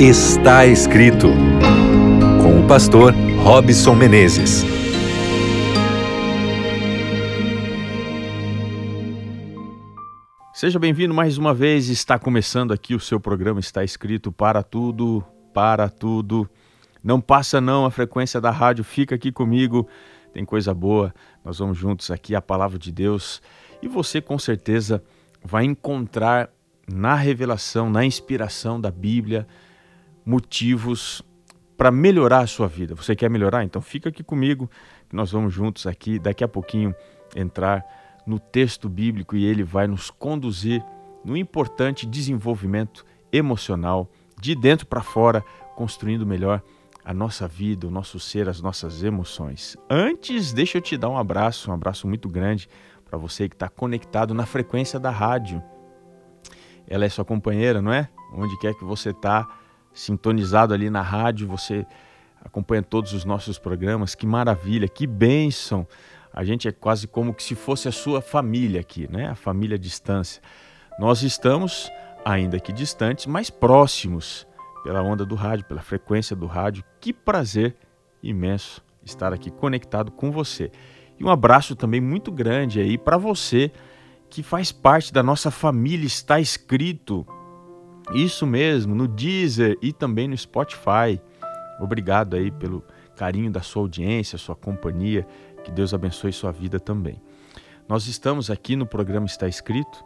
Está escrito com o pastor Robson Menezes. Seja bem-vindo mais uma vez. Está começando aqui o seu programa Está escrito para tudo, para tudo. Não passa não a frequência da rádio, fica aqui comigo. Tem coisa boa. Nós vamos juntos aqui a palavra de Deus e você com certeza vai encontrar na revelação, na inspiração da Bíblia, motivos para melhorar a sua vida. Você quer melhorar? Então fica aqui comigo, que nós vamos juntos aqui, daqui a pouquinho, entrar no texto bíblico e ele vai nos conduzir no importante desenvolvimento emocional, de dentro para fora, construindo melhor a nossa vida, o nosso ser, as nossas emoções. Antes, deixa eu te dar um abraço, um abraço muito grande para você que está conectado na frequência da rádio. Ela é sua companheira, não é? Onde quer que você está, sintonizado ali na rádio, você acompanha todos os nossos programas. Que maravilha, que bênção! A gente é quase como que se fosse a sua família aqui, né? A família à distância. Nós estamos, ainda que distantes, mas próximos pela onda do rádio, pela frequência do rádio. Que prazer imenso estar aqui conectado com você. E um abraço também muito grande aí para você que faz parte da nossa família, está escrito isso mesmo, no Deezer e também no Spotify. Obrigado aí pelo carinho da sua audiência, sua companhia. Que Deus abençoe sua vida também. Nós estamos aqui no programa Está Escrito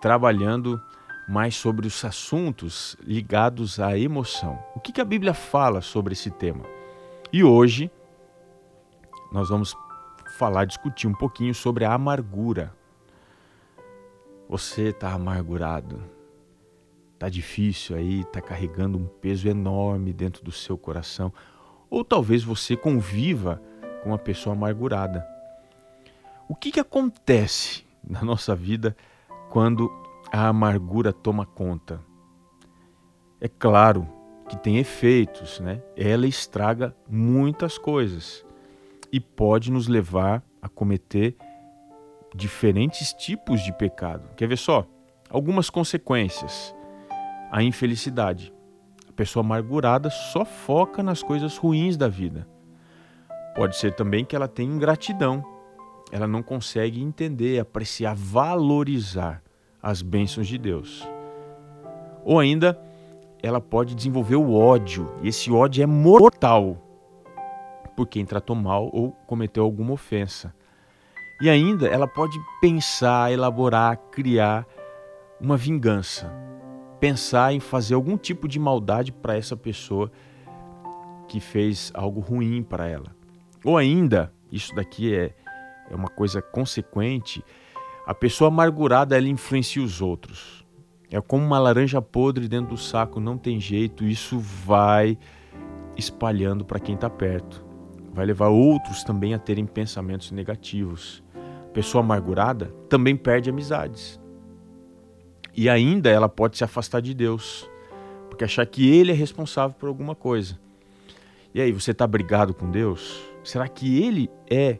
trabalhando mais sobre os assuntos ligados à emoção. O que, que a Bíblia fala sobre esse tema? E hoje nós vamos falar, discutir um pouquinho sobre a amargura. Você está amargurado, Tá difícil aí, tá carregando um peso enorme dentro do seu coração, ou talvez você conviva com uma pessoa amargurada. O que, que acontece na nossa vida quando a amargura toma conta? É claro que tem efeitos, né? Ela estraga muitas coisas e pode nos levar a cometer diferentes tipos de pecado. Quer ver só? Algumas consequências a infelicidade. A pessoa amargurada só foca nas coisas ruins da vida. Pode ser também que ela tenha ingratidão. Ela não consegue entender, apreciar, valorizar as bênçãos de Deus. Ou ainda, ela pode desenvolver o ódio, e esse ódio é mortal por quem tratou mal ou cometeu alguma ofensa. E ainda ela pode pensar, elaborar, criar uma vingança pensar em fazer algum tipo de maldade para essa pessoa que fez algo ruim para ela. Ou ainda, isso daqui é, é uma coisa consequente, a pessoa amargurada ela influencia os outros. É como uma laranja podre dentro do saco, não tem jeito, isso vai espalhando para quem está perto. Vai levar outros também a terem pensamentos negativos. A pessoa amargurada também perde amizades e ainda ela pode se afastar de Deus, porque achar que Ele é responsável por alguma coisa. E aí, você está brigado com Deus? Será que Ele é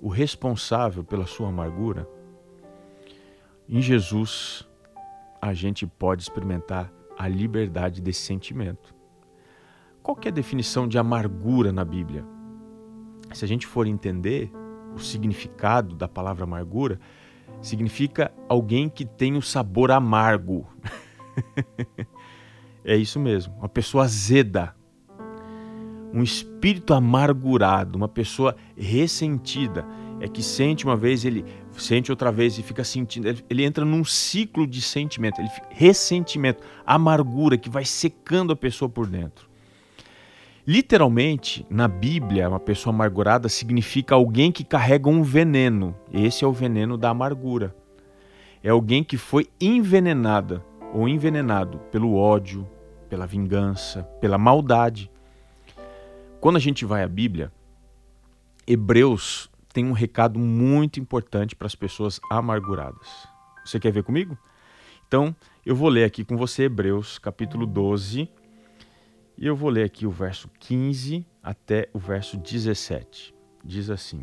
o responsável pela sua amargura? Em Jesus, a gente pode experimentar a liberdade desse sentimento. Qual é a definição de amargura na Bíblia? Se a gente for entender o significado da palavra amargura, significa alguém que tem um sabor amargo. é isso mesmo, uma pessoa azeda, um espírito amargurado, uma pessoa ressentida. É que sente uma vez, ele sente outra vez e fica sentindo. Ele, ele entra num ciclo de sentimento, ele, ressentimento, amargura que vai secando a pessoa por dentro. Literalmente, na Bíblia, uma pessoa amargurada significa alguém que carrega um veneno. Esse é o veneno da amargura. É alguém que foi envenenada ou envenenado pelo ódio, pela vingança, pela maldade. Quando a gente vai à Bíblia, Hebreus tem um recado muito importante para as pessoas amarguradas. Você quer ver comigo? Então, eu vou ler aqui com você Hebreus, capítulo 12, e eu vou ler aqui o verso 15 até o verso 17. Diz assim: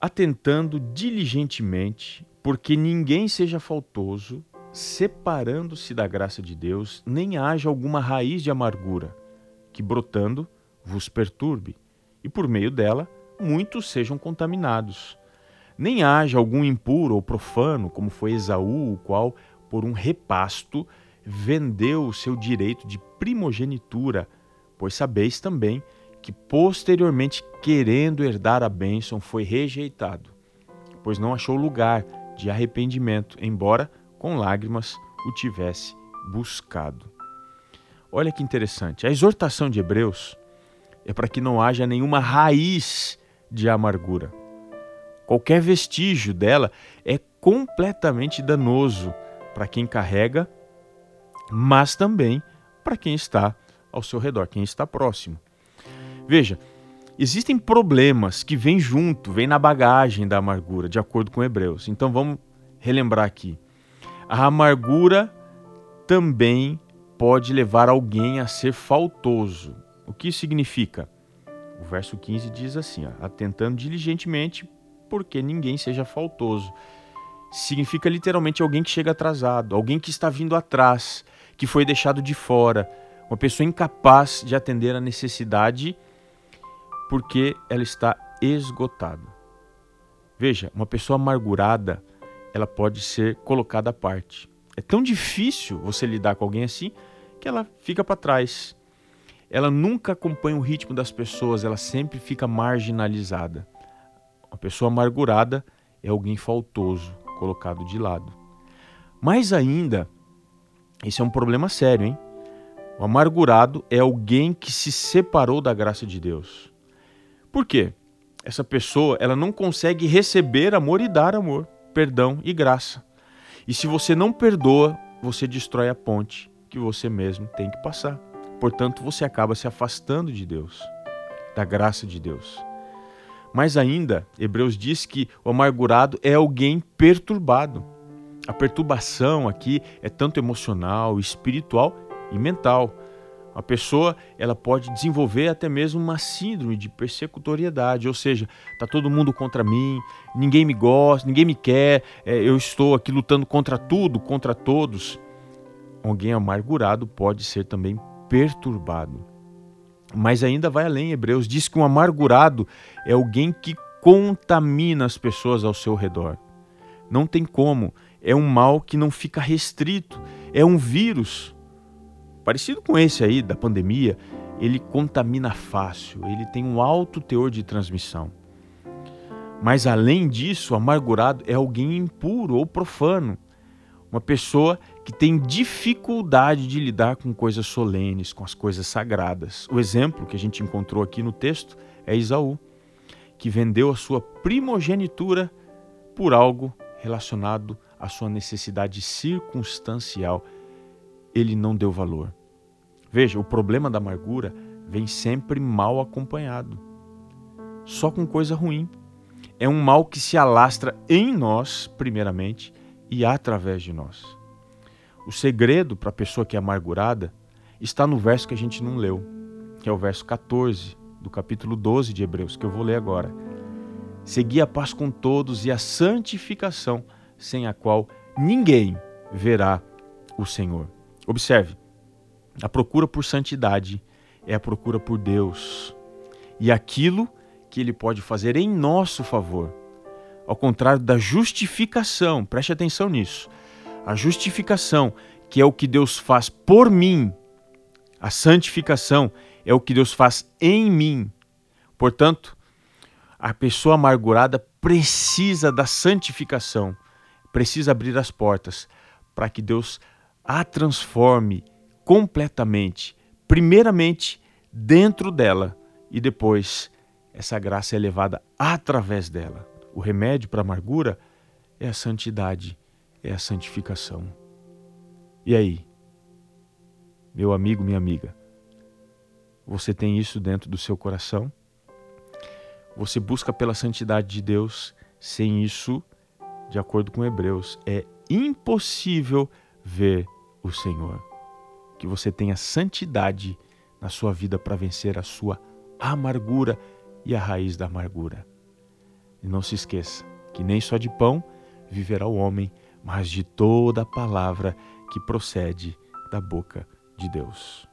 Atentando diligentemente, porque ninguém seja faltoso, separando-se da graça de Deus, nem haja alguma raiz de amargura, que brotando vos perturbe, e por meio dela muitos sejam contaminados. Nem haja algum impuro ou profano, como foi Esaú, o qual, por um repasto, vendeu o seu direito de primogenitura, pois sabeis também que posteriormente, querendo herdar a bênção, foi rejeitado, pois não achou lugar de arrependimento, embora com lágrimas o tivesse buscado. Olha que interessante. A exortação de Hebreus é para que não haja nenhuma raiz de amargura. Qualquer vestígio dela é completamente danoso para quem carrega, mas também para quem está ao seu redor, quem está próximo. Veja, existem problemas que vêm junto, vêm na bagagem da amargura, de acordo com Hebreus. Então vamos relembrar aqui. A amargura também pode levar alguém a ser faltoso. O que significa? O verso 15 diz assim: ó, atentando diligentemente porque ninguém seja faltoso. Significa literalmente alguém que chega atrasado, alguém que está vindo atrás, que foi deixado de fora, uma pessoa incapaz de atender a necessidade porque ela está esgotada. Veja, uma pessoa amargurada, ela pode ser colocada à parte. É tão difícil você lidar com alguém assim que ela fica para trás. Ela nunca acompanha o ritmo das pessoas, ela sempre fica marginalizada. Uma pessoa amargurada é alguém faltoso, colocado de lado. Mais ainda, esse é um problema sério, hein? O amargurado é alguém que se separou da graça de Deus. Por quê? Essa pessoa, ela não consegue receber amor e dar amor, perdão e graça. E se você não perdoa, você destrói a ponte que você mesmo tem que passar. Portanto, você acaba se afastando de Deus, da graça de Deus. Mais ainda, Hebreus diz que o amargurado é alguém perturbado. A perturbação aqui é tanto emocional, espiritual e mental. A pessoa ela pode desenvolver até mesmo uma síndrome de persecutoriedade, ou seja, tá todo mundo contra mim, ninguém me gosta, ninguém me quer, é, eu estou aqui lutando contra tudo, contra todos. Alguém amargurado pode ser também perturbado. Mas ainda vai além, Hebreus diz que um amargurado é alguém que contamina as pessoas ao seu redor. Não tem como, é um mal que não fica restrito, é um vírus. Parecido com esse aí da pandemia, ele contamina fácil, ele tem um alto teor de transmissão. Mas além disso, o amargurado é alguém impuro ou profano, uma pessoa que tem dificuldade de lidar com coisas solenes, com as coisas sagradas. O exemplo que a gente encontrou aqui no texto é Isaú, que vendeu a sua primogenitura por algo relacionado à sua necessidade circunstancial. Ele não deu valor. Veja, o problema da amargura vem sempre mal acompanhado, só com coisa ruim. É um mal que se alastra em nós, primeiramente, e através de nós. O segredo para a pessoa que é amargurada está no verso que a gente não leu, que é o verso 14 do capítulo 12 de Hebreus, que eu vou ler agora. Segui a paz com todos e a santificação, sem a qual ninguém verá o Senhor. Observe, a procura por santidade é a procura por Deus e aquilo que Ele pode fazer em nosso favor ao contrário da justificação, preste atenção nisso. A justificação, que é o que Deus faz por mim, a santificação é o que Deus faz em mim. Portanto, a pessoa amargurada precisa da santificação, precisa abrir as portas para que Deus a transforme completamente, primeiramente dentro dela e depois essa graça é levada através dela. O remédio para a amargura é a santidade, é a santificação. E aí, meu amigo, minha amiga, você tem isso dentro do seu coração? Você busca pela santidade de Deus? Sem isso, de acordo com Hebreus, é impossível ver o Senhor. Que você tenha santidade na sua vida para vencer a sua amargura e a raiz da amargura. E não se esqueça que nem só de pão viverá o homem, mas de toda a palavra que procede da boca de Deus.